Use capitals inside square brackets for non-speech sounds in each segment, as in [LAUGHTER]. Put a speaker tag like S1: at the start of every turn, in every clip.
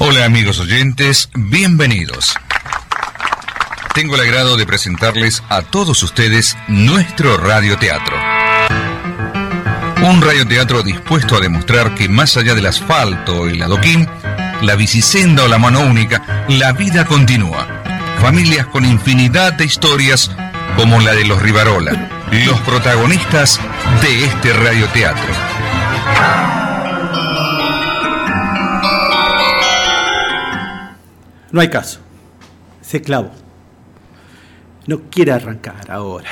S1: Hola amigos oyentes, bienvenidos. Tengo el agrado de presentarles a todos ustedes nuestro radioteatro. Un radioteatro dispuesto a demostrar que más allá del asfalto el adoquín, la bicisenda o la mano única, la vida continúa. Familias con infinidad de historias como la de los Rivarola, los protagonistas de este radioteatro.
S2: No hay caso. Se clavó. No quiere arrancar ahora.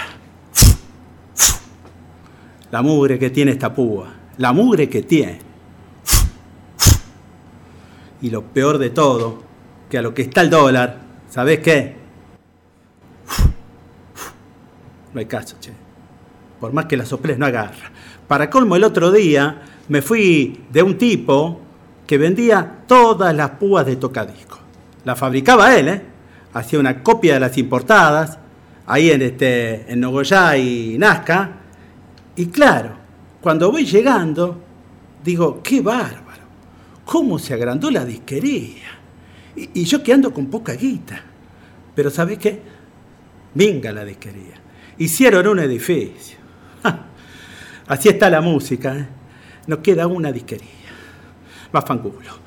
S2: La mugre que tiene esta púa. La mugre que tiene. Y lo peor de todo, que a lo que está el dólar, ¿sabés qué? No hay caso, che. Por más que la soples no agarra. Para colmo, el otro día me fui de un tipo que vendía todas las púas de tocadisco. La fabricaba él, ¿eh? Hacía una copia de las importadas, ahí en, este, en Nogoyá y Nazca. Y claro, cuando voy llegando, digo, qué bárbaro, cómo se agrandó la disquería. Y, yo que ando con poca guita. Pero ¿sabes qué? Venga la disquería. Hicieron un edificio. Así está la música. ¿eh? Nos queda una disquería. Va fangulo.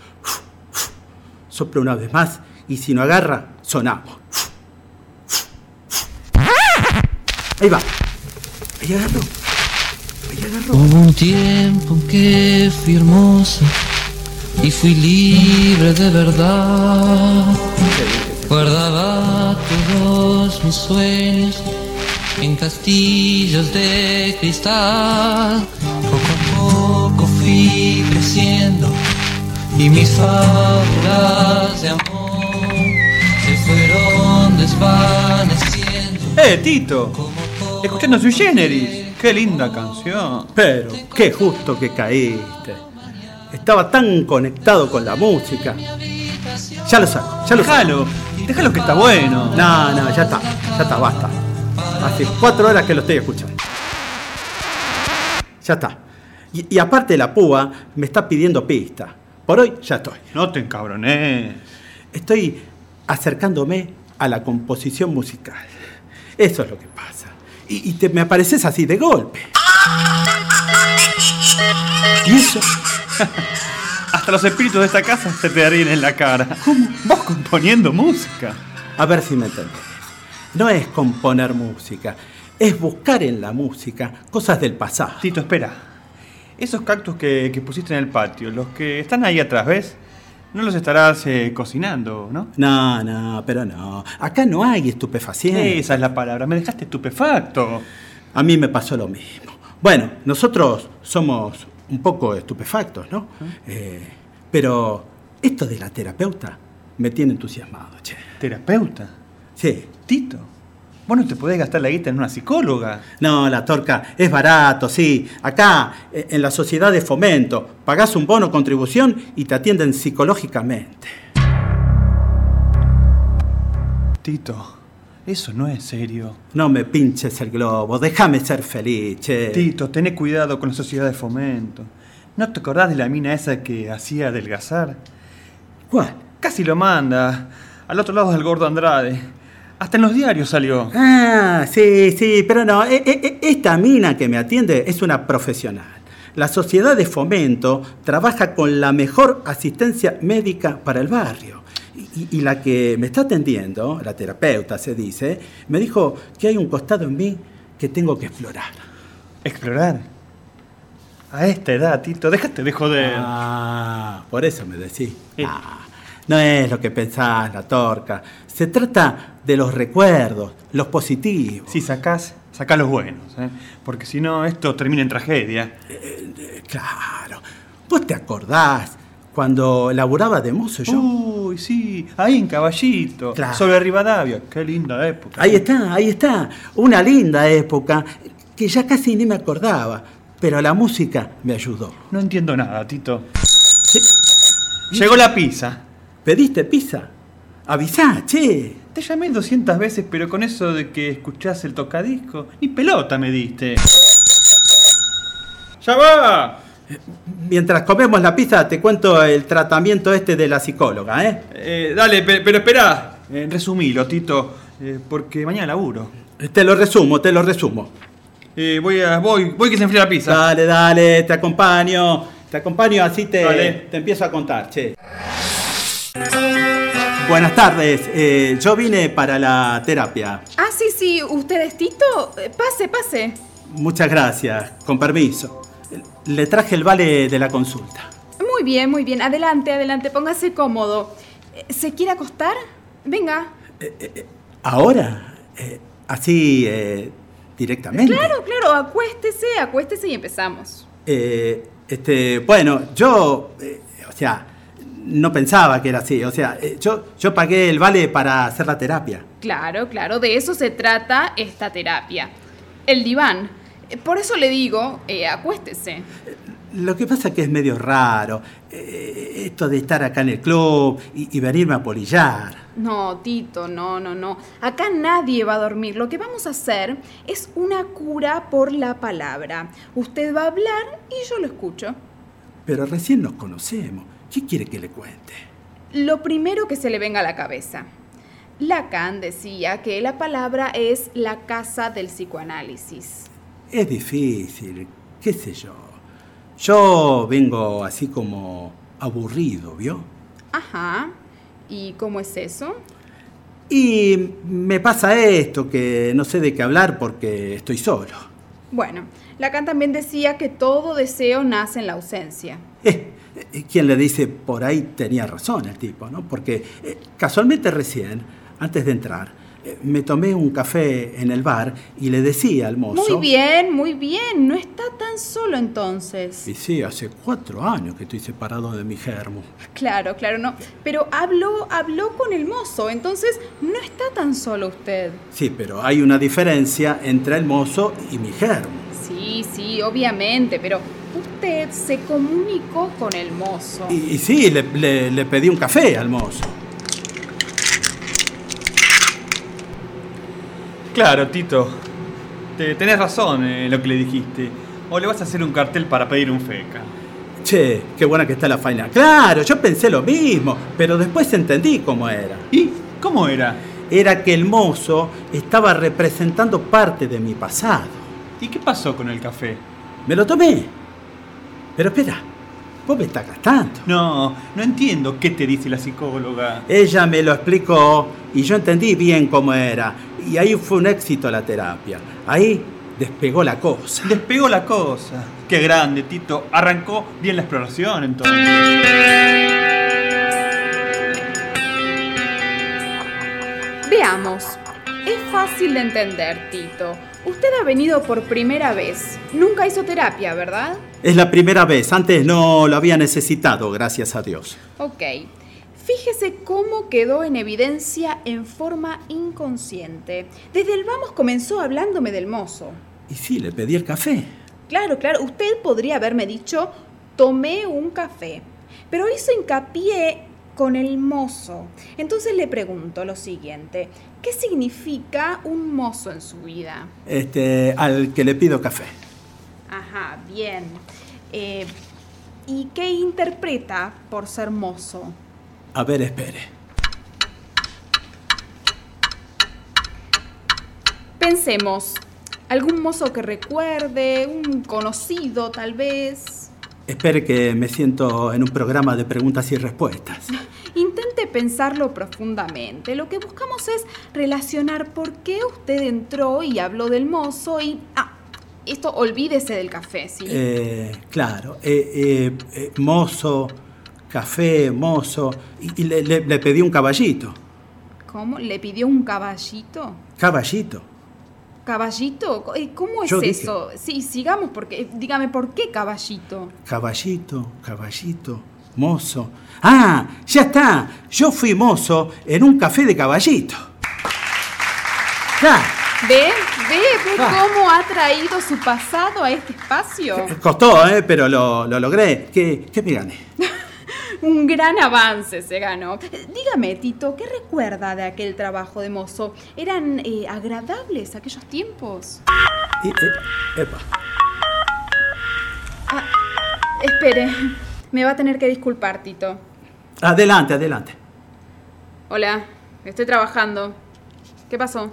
S2: Sopla una vez más y si no agarra, sonamos. Ahí va. Ahí agarró. Ahí agarró.
S3: Hubo un tiempo que fui hermosa y fui libre de verdad. Guardaba todos mis sueños en castillos de cristal. Poco a poco fui creciendo y mis fábulas de amor.
S4: ¡Eh, Tito! Escuchando su generis. ¡Qué linda canción!
S2: Pero qué justo que caíste. Estaba tan conectado con la música. Ya lo saco, ya lo saco.
S4: Déjalo, déjalo que está bueno.
S2: No, no, ya está, ya está, basta. Hace cuatro horas que lo estoy escuchando. Ya está. Y, y aparte la púa me está pidiendo pista. Por hoy ya estoy.
S4: No te encabrones.
S2: Estoy acercándome a la composición musical. Eso es lo que pasa. Y, y te me apareces así de golpe. ¿Y eso? [LAUGHS]
S4: Hasta los espíritus de esta casa se te darían en la cara. ¿Cómo? Vos componiendo música.
S2: A ver si me entendés. No es componer música, es buscar en la música cosas del pasado.
S4: Tito, espera. Esos cactus que, que pusiste en el patio, los que están ahí atrás, ¿ves? No los estarás eh, cocinando, ¿no?
S2: No, no, pero no. Acá no hay estupefacientes.
S4: Esa es la palabra. Me dejaste estupefacto.
S2: A mí me pasó lo mismo. Bueno, nosotros somos un poco estupefactos, ¿no? Eh, pero esto de la terapeuta me tiene entusiasmado, che.
S4: ¿Terapeuta?
S2: Sí.
S4: Tito. Vos no te podés gastar la guita en una psicóloga.
S2: No, la torca es barato, sí. Acá, eh, en la sociedad de fomento, pagás un bono contribución y te atienden psicológicamente.
S4: Tito, eso no es serio.
S2: No me pinches el globo, déjame ser feliz, che.
S4: Tito, tené cuidado con la sociedad de fomento. ¿No te acordás de la mina esa que hacía adelgazar?
S2: ¿Cuál?
S4: Casi lo manda. Al otro lado del gordo Andrade. Hasta en los diarios salió.
S2: Ah, sí, sí, pero no, e- e- e- esta mina que me atiende es una profesional. La sociedad de fomento trabaja con la mejor asistencia médica para el barrio. Y, y la que me está atendiendo, la terapeuta se dice, me dijo que hay un costado en mí que tengo que explorar.
S4: ¿Explorar? A esta edad, Tito, déjate de joder.
S2: Ah, por eso me decís.
S4: Eh.
S2: Ah, no es lo que pensás, la torca. Se trata de los recuerdos, los positivos.
S4: Si sacás, sacá los buenos, ¿eh? Porque si no, esto termina en tragedia.
S2: Eh, Claro. ¿Vos te acordás cuando laburaba de mozo yo?
S4: Uy, sí, ahí en Caballito,
S2: Claro.
S4: sobre Rivadavia. Qué linda época.
S2: Ahí está, ahí está. Una linda época que ya casi ni me acordaba, pero la música me ayudó.
S4: No entiendo nada, Tito.
S2: Sí.
S4: Llegó la pizza.
S2: ¿Pediste pizza? Avisá, che.
S4: Te llamé 200 veces, pero con eso de que escuchás el tocadisco, ni pelota me diste. ¡Ya va!
S2: Mientras comemos la pizza, te cuento el tratamiento este de la psicóloga, ¿eh?
S4: Eh, dale, pe- pero espera. Eh, resumilo, Tito, eh, porque mañana laburo.
S2: Te lo resumo, te lo resumo.
S4: Eh, voy, a, voy, voy que se enfría la pizza.
S2: Dale, dale, te acompaño. Te acompaño, así te,
S4: Dale.
S2: te empiezo a contar, che. Buenas tardes, eh, yo vine para la terapia.
S5: Ah, sí, sí, ¿usted es Tito? Eh, Pase, pase.
S2: Muchas gracias, con permiso. Le traje el vale de la consulta.
S5: Muy bien, muy bien. Adelante, adelante, póngase cómodo. Eh, ¿Se quiere acostar? Venga.
S2: ¿Ahora? Eh, así, eh, directamente.
S5: Claro, claro, acuéstese, acuéstese y empezamos.
S2: Eh, este, bueno, yo, eh, o sea, no pensaba que era así. O sea, eh, yo, yo pagué el vale para hacer la terapia.
S5: Claro, claro, de eso se trata esta terapia. El diván. Eh, Por eso le digo, eh, acuéstese.
S2: Lo que pasa es que es medio raro eh, esto de estar acá en el club y, y venirme a polillar.
S5: No, Tito, no, no, no. Acá nadie va a dormir. Lo que vamos a hacer es una cura por la palabra. Usted va a hablar y yo lo escucho.
S2: Pero recién nos conocemos. ¿Qué quiere que le cuente?
S5: Lo primero que se le venga a la cabeza. Lacan decía que la palabra es la casa del psicoanálisis.
S2: Es difícil, qué sé yo. Yo vengo así como aburrido, ¿vio?
S5: Ajá. ¿Y cómo es eso?
S2: Y me pasa esto, que no sé de qué hablar porque estoy solo.
S5: Bueno, Lacan también decía que todo deseo nace en la ausencia.
S2: Eh, quien le dice por ahí tenía razón el tipo, ¿no? Porque eh, casualmente recién, antes de entrar, eh, me tomé un café en el bar y le decía al mozo...
S5: Muy bien, muy bien. No está tan solo entonces.
S2: Y sí, hace cuatro años que estoy separado de mi germo.
S5: Claro, claro, no. Pero habló, habló con el mozo, entonces no está tan solo usted.
S2: Sí, pero hay una diferencia entre el mozo y mi germo.
S5: Sí, sí, obviamente, pero usted se comunicó con el mozo.
S2: Y, y sí, le, le- le pedí un café al mozo.
S4: Claro, Tito. Te- tenés razón en lo que le dijiste. O le vas a hacer un cartel para pedir un feca.
S2: Che, qué buena que está la faena. Claro, yo pensé lo mismo, pero después entendí cómo era.
S4: ¿Y cómo era?
S2: Era que el mozo estaba representando parte de mi pasado.
S4: ¿Y qué pasó con el café?
S2: Me lo tomé. Pero espera, vos me estás gastando.
S4: No, no entiendo qué te dice la psicóloga.
S2: Ella me lo explicó y yo entendí bien cómo era. Y ahí fue un éxito la terapia. Ahí despegó la cosa.
S4: Despegó la cosa. Qué grande, Tito. Arrancó bien la exploración entonces.
S5: Veamos. Es fácil de entender, Tito. Usted ha venido por primera vez. Nunca hizo terapia, ¿verdad?
S2: Es la primera vez, antes no lo había necesitado, gracias a Dios.
S5: Ok. Fíjese cómo quedó en evidencia en forma inconsciente. Desde el vamos comenzó hablándome del mozo.
S2: Y sí, le pedí el café.
S5: Claro, claro, usted podría haberme dicho, tomé un café, pero hizo hincapié con el mozo. Entonces le pregunto lo siguiente, ¿qué significa un mozo en su vida?
S2: Este, al que le pido café.
S5: Ajá, bien. Eh, ¿Y qué interpreta por ser mozo?
S2: A ver, espere.
S5: Pensemos, algún mozo que recuerde, un conocido tal vez.
S2: Espere que me siento en un programa de preguntas y respuestas. [LAUGHS]
S5: Intente pensarlo profundamente. Lo que buscamos es relacionar por qué usted entró y habló del mozo y... Ah, esto olvídese del café, ¿sí?
S2: Eh, claro, eh, eh, eh, mozo, café, mozo, y, y le, le- le pedí un caballito.
S5: ¿Cómo? ¿Le pidió un caballito?
S2: Caballito.
S5: ¿Caballito? Eh, ¿Cómo es
S2: Yo dije.
S5: eso? Sí, sigamos porque... eh, Dígame, ¿por qué caballito?
S2: Caballito, caballito, mozo. Ah, ya está. Yo fui mozo en un café de caballito. Ya,
S5: ¿Ve? ¿Ve? ¿Ve cómo ha traído su pasado a este espacio?
S2: costó, ¿eh? pero lo, lo logré. ¿Qué, ¿Qué me gané? [LAUGHS]
S5: Un gran avance se ganó. Dígame, Tito, ¿qué recuerda de aquel trabajo de mozo? ¿Eran eh, agradables aquellos tiempos?
S2: Y, eh, epa.
S5: Espere, me va a tener que disculpar, Tito.
S2: Adelante, adelante.
S5: Hola, estoy trabajando. ¿Qué pasó?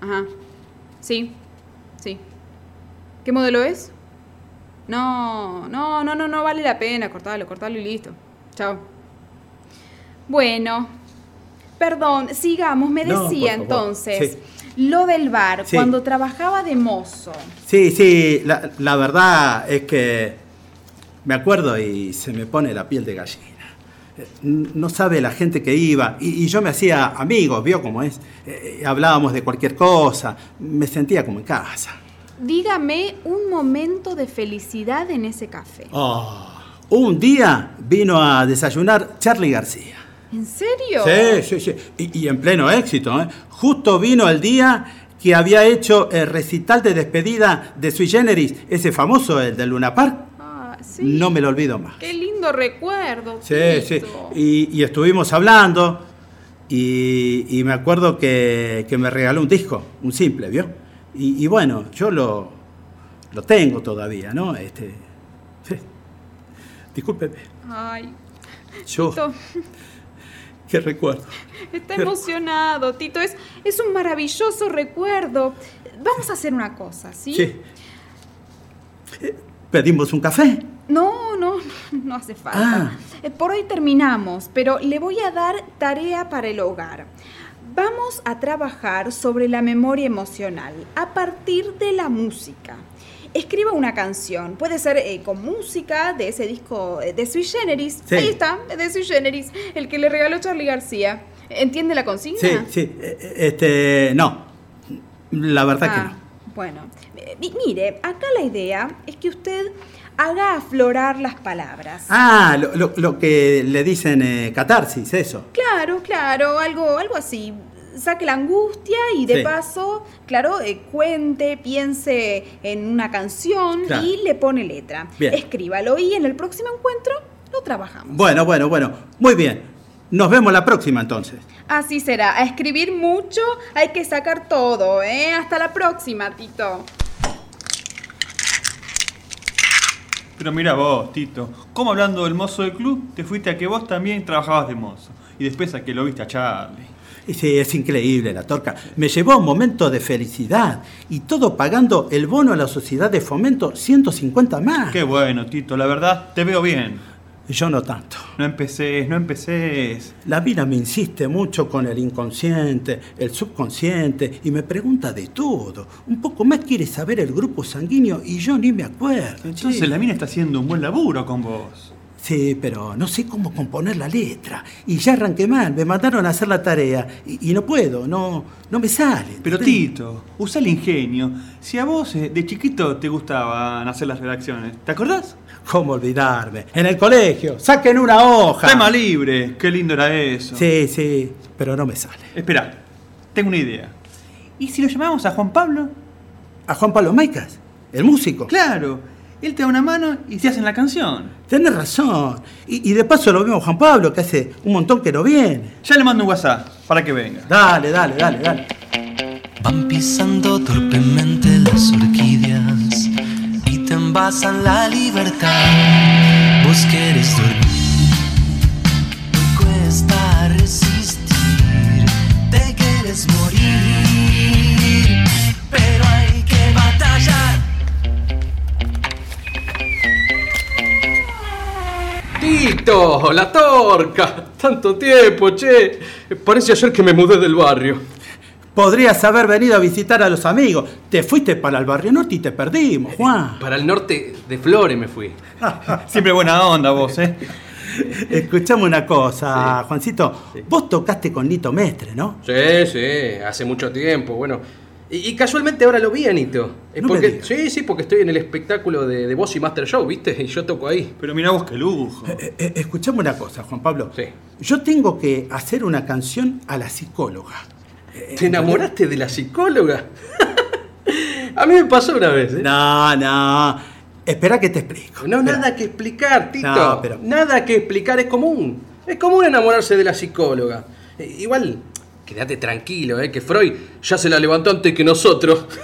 S5: Ajá. Sí, sí. ¿Qué modelo es? No, no, no, no, no vale la pena. Cortalo, cortalo y listo. Chao. Bueno, perdón, sigamos. Me decía entonces
S2: Sí.
S5: lo del bar,
S2: Sí.
S5: cuando trabajaba de mozo.
S2: Sí, sí, la, la verdad es que me acuerdo y se me pone la piel de gallina. Eh, No sabe la gente que iba y, y yo me hacía amigos, vio cómo es. Eh, hablábamos de cualquier cosa, me sentía como en casa.
S5: Dígame un momento de felicidad en ese café.
S2: Oh, un día vino a desayunar Charlie García.
S5: ¿En serio?
S2: Sí, sí, sí. Y, y en pleno éxito, ¿eh? Justo vino el día que había hecho el recital de despedida de Sui Generis, ese famoso, el del Luna Park.
S5: Ah, sí.
S2: No me lo olvido más.
S5: Qué lindo recuerdo.
S2: Sí, sí. Y, y estuvimos hablando y, y me acuerdo que, que me regaló un disco, un simple, ¿vio? Y, y bueno, yo lo, lo tengo todavía, ¿no? Este. Discúlpeme,
S5: Ay,
S2: yo,
S5: Tito,
S2: qué recuerdo.
S5: está emocionado, Tito. Es, es un maravilloso recuerdo. Vamos a hacer una cosa, ¿sí?
S2: Sí. Eh, ¿Pedimos un café?
S5: No, no, no hace falta.
S2: Ah.
S5: Eh, Por hoy terminamos, pero le voy a dar tarea para el hogar. Vamos a trabajar sobre la memoria emocional a partir de la música. Escriba una canción, puede ser eh, con música de ese disco eh, de Sui Generis.
S2: Sí.
S5: Ahí está, de Sui Generis, el que le regaló Charlie García. ¿Entiende la consigna?
S2: Sí, sí. eh, Este, no. La verdad que
S5: Ah,
S2: no.
S5: Bueno, mi- mire, acá la idea es que usted haga aflorar las palabras.
S2: Ah, lo, lo- lo que le dicen eh, catarsis, eso.
S5: Claro, claro, algo, algo así. Saque la angustia y de
S2: Sí.
S5: paso, claro, eh, cuente, piense en una canción
S2: Claro.
S5: y le pone letra.
S2: Bien.
S5: Escríbalo y en el próximo encuentro lo trabajamos.
S2: Bueno, bueno, bueno. Muy bien. Nos vemos la próxima entonces.
S5: Así será. A escribir mucho hay que sacar todo, ¿eh? Hasta la próxima, Tito.
S4: Pero mira vos, Tito, ¿cómo hablando del mozo del club te fuiste a que vos también trabajabas de mozo? Y después a que lo viste a Charlie.
S2: Sí, es increíble la torca. Me llevó a un momento de felicidad y todo pagando el bono a la sociedad de fomento 150 más.
S4: Qué bueno, Tito, la verdad, te veo bien.
S2: Yo no tanto.
S4: No empecés, no empecés.
S2: La vida me insiste mucho con el inconsciente, el subconsciente y me pregunta de todo. Un poco más quiere saber el grupo sanguíneo y yo ni me acuerdo.
S4: Entonces
S2: che.
S4: la mina está haciendo un buen laburo con vos.
S2: Sí, pero no sé cómo componer la letra. Y ya arranqué mal, me mandaron a hacer la tarea y, y no puedo, no, no me sale.
S4: Pero. Tito, usa el ingenio. Si a vos eh, de chiquito te gustaban hacer las redacciones, ¿te acordás?
S2: ¿Cómo olvidarme? En el colegio, saquen una hoja.
S4: Tema libre, qué lindo era eso.
S2: Sí, sí, pero no me sale.
S4: Espera, tengo una idea. ¿Y si lo llamamos a Juan Pablo?
S2: ¿A Juan Pablo Maicas? ¿El músico?
S4: Claro, él te da una mano y se hacen la canción.
S2: Tenés razón. Y, y de paso lo vemos Juan Pablo, que hace un montón que no viene.
S4: Ya le mando un WhatsApp para que venga.
S2: Dale, dale, dale, dale.
S3: Van pisando torpemente las orquídeas y te envasan la libertad. Vos querés dormir,
S6: Tito, la torca. Tanto tiempo, che. Parece ayer que me mudé del barrio.
S2: Podrías haber venido a visitar a los amigos. Te fuiste para el barrio norte y te perdimos, Juan.
S6: Para el norte de Flores me fui. [LAUGHS]
S4: Siempre buena onda vos, ¿eh?
S2: Escuchame una cosa, Juancito. Vos tocaste con Nito Mestre, ¿no?
S6: Sí, sí, hace mucho tiempo, bueno. Y, y casualmente ahora lo vi, Anito. Es
S2: No me
S6: porque,
S2: digas.
S6: sí, sí, porque estoy en el espectáculo de, de Boss y Master Show, ¿viste? Y yo toco ahí.
S4: Pero mira vos qué lujo.
S2: Eh, eh, escuchame una cosa, Juan Pablo.
S6: Sí.
S2: Yo tengo que hacer una canción a la psicóloga.
S6: ¿Te enamoraste de la psicóloga? [LAUGHS] A mí me pasó una vez, ¿eh?
S2: No, no. Espera que te explico.
S6: No,
S2: Espera.
S6: nada que explicar, Tito.
S2: No, pero-
S6: Nada que explicar, es común. Es común enamorarse de la psicóloga. Eh, igual, quédate tranquilo, eh, que Freud ya se la levantó antes que nosotros. [LAUGHS]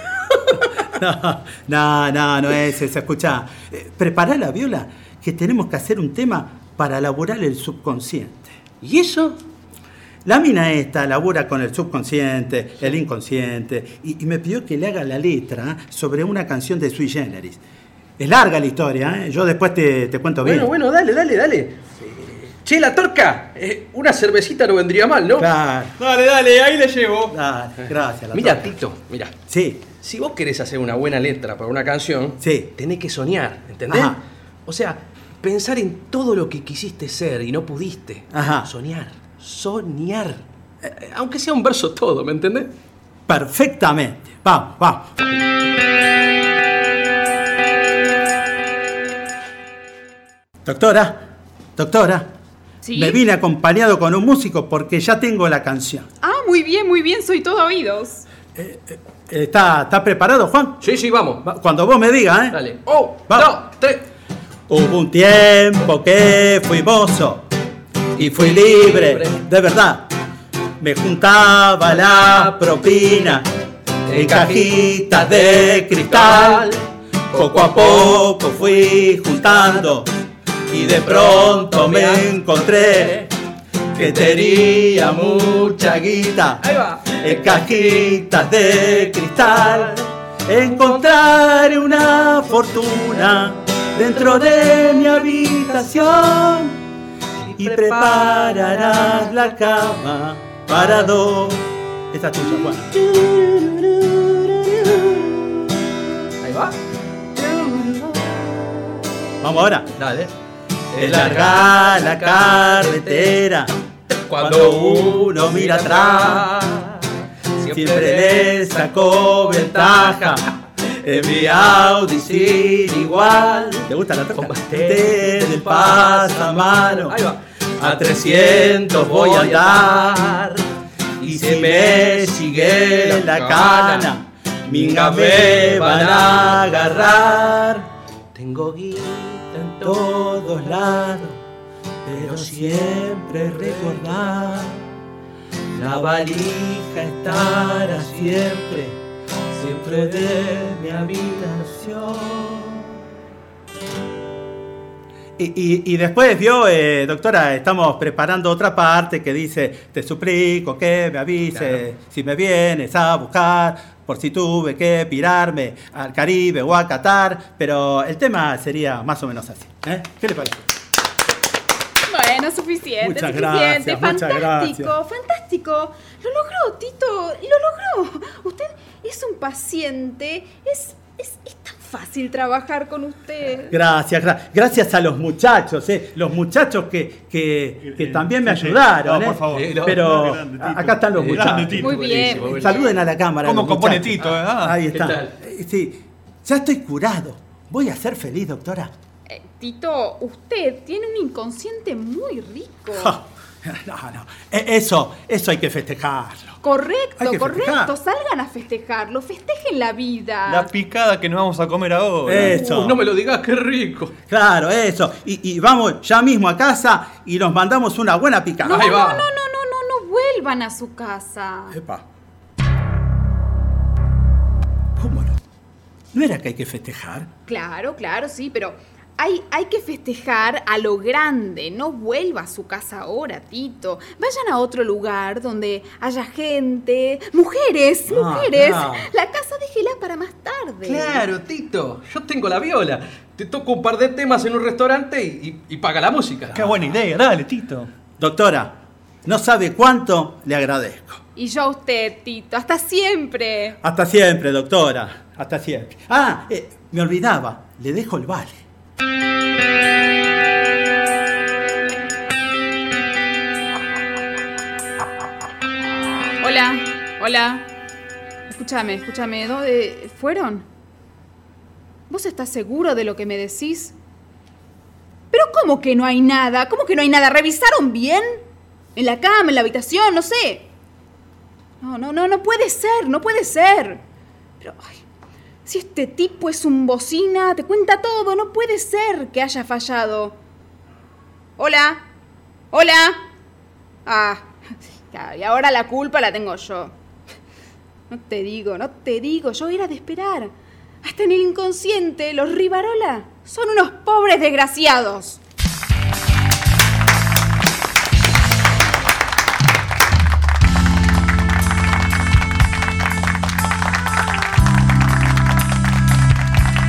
S2: No, no, no, no es eso. Escucha, eh, prepará la viola que tenemos que hacer un tema para elaborar el subconsciente.
S6: ¿Y eso?
S2: La mina esta labura con el subconsciente, el inconsciente, y, y me pidió que le haga la letra sobre una canción de Sui Generis. Es larga la historia, ¿eh? yo después te, te cuento bien.
S6: Bueno, bueno, dale, dale, dale. Eh, Che, la torca, eh, una cervecita no vendría mal, ¿no?
S2: Claro,
S4: Dale, dale, ahí le llevo.
S2: dale, gracias. la
S6: Mira. Tito, mira.
S2: Sí,
S6: Si vos querés hacer una buena letra para una canción,
S2: Sí.
S6: tenés que soñar, ¿entendés?
S2: Ajá.
S6: O sea, pensar en todo lo que quisiste ser y no pudiste.
S2: Ajá.
S6: Soñar, soñar. Eh, eh, aunque sea un verso todo, ¿me entendés?
S2: perfectamente. Vamos, vamos. Doctora, doctora,
S5: ¿Sí?
S2: me vine acompañado con un músico porque ya tengo la canción.
S5: Ah, muy bien, muy bien, soy todo oídos.
S2: ¿Está, está preparado, Juan?
S6: Sí, sí, vamos.
S2: Va- Cuando vos me digas, ¿eh?
S6: Dale. Oh,
S2: Vamos.
S6: dos, tres.
S2: Hubo un tiempo que fui mozo y fui libre, de verdad. Me juntaba la propina en cajitas de cristal. Poco a poco fui juntando y de pronto me encontré que tenía mucha guita en cajitas de cristal. Encontraré una fortuna dentro de mi habitación y prepararás la cama para dos. Esta es tuya, Juan.
S6: Ahí va.
S2: Vamos ahora.
S6: Dale.
S2: Es larga la carretera cuando uno mira atrás. Siempre le sacó ventaja en mi Audi sin igual. ¿Te gusta la troca? Desde el pasamano
S6: Ahí va.
S2: a 300 voy a andar. Y si me sigue la cana, minga me van a agarrar.
S6: Tengo guita
S2: Todos lados, pero siempre recordar. La valija estará siempre, siempre de mi habitación. Y, y- y después vio, eh, doctora, estamos preparando otra parte que dice, te suplico que me avise si me vienes a buscar, por si tuve que pirarme al Caribe o a Qatar, pero el tema sería más o menos así. ¿eh? ¿Qué le parece?
S5: Bueno, suficiente,
S2: Muchas
S5: suficiente.
S2: gracias,
S5: fantástico, fantástico. Lo logró, Tito, lo logró. Usted es un paciente. Es, es, es tan fácil trabajar con usted.
S2: Gracias, gra- gracias a los muchachos, ¿eh? los muchachos que, que, que también me ayudaron.
S4: No,
S2: ¿eh?
S4: por favor.
S6: Eh,
S2: Pero
S4: grande,
S2: acá están los muchachos.
S4: Tito.
S5: Muy bien.
S6: Buenísimo.
S2: Saluden a la cámara.
S4: ¿Cómo compone. Tito, eh? Ah,
S2: Ahí
S6: ¿qué
S2: está. Eh, Sí, ya estoy curado. Voy a ser feliz, doctora.
S5: Eh, Tito, usted tiene un inconsciente muy rico. [LAUGHS]
S2: No, no. E- Eso, eso hay que festejarlo.
S5: Correcto,
S2: que
S5: correcto.
S2: festejar.
S5: Salgan a festejarlo, festejen la vida.
S4: La picada que nos vamos a comer ahora.
S2: Eso.
S6: Uh, no me lo digas, qué rico.
S2: Claro, eso. Y, y vamos ya mismo a casa y nos mandamos una buena picada.
S5: no,
S6: Ahí
S5: no,
S6: va.
S5: no, no, no, no, no vuelvan a su casa.
S2: Epa. ¿Cómo no? ¿No era que hay que festejar?
S5: Claro, claro, sí, pero hay, hay que festejar a lo grande. No vuelva a su casa ahora, Tito. Vayan a otro lugar donde haya gente. Mujeres,
S2: Ah,
S5: mujeres. La casa déjela para más tarde.
S6: Claro, Tito. Yo tengo la viola. Te toco un par de temas en un restaurante y, y- y paga la música.
S4: Qué buena idea, dale, Tito.
S2: Doctora, no sabe cuánto le agradezco.
S5: Y yo a usted, Tito. Hasta siempre.
S2: Hasta siempre, doctora. Hasta siempre. Ah, eh, me olvidaba. Le dejo el vale.
S5: Hola, hola. Escúchame, escúchame. ¿Dónde fueron? ¿Vos estás seguro de lo que me decís? ¿Pero cómo que no hay nada? ¿Cómo que no hay nada? ¿Revisaron bien? ¿En la cama, en la habitación? No sé. No, no, no, no puede ser, no puede ser. Pero, ay, si este tipo es un bocina, te cuenta todo, no puede ser que haya fallado. Hola, hola. Ah, y ahora la culpa la tengo yo. No te digo, no te digo, yo era de esperar. Hasta en el inconsciente, los Rivarola son unos pobres desgraciados.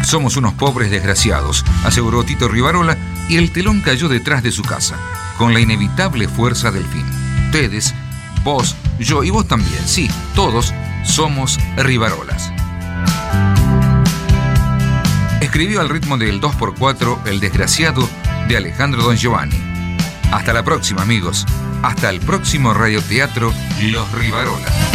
S1: Somos unos pobres desgraciados, aseguró Tito Rivarola, y el telón cayó detrás de su casa, con la inevitable fuerza del fin. Ustedes, vos, yo y vos también, sí, todos somos Rivarolas. Escribió al ritmo del 2x4 El desgraciado de Alejandro Don Giovanni. Hasta la próxima, amigos. Hasta el próximo radioteatro Los Rivarolas.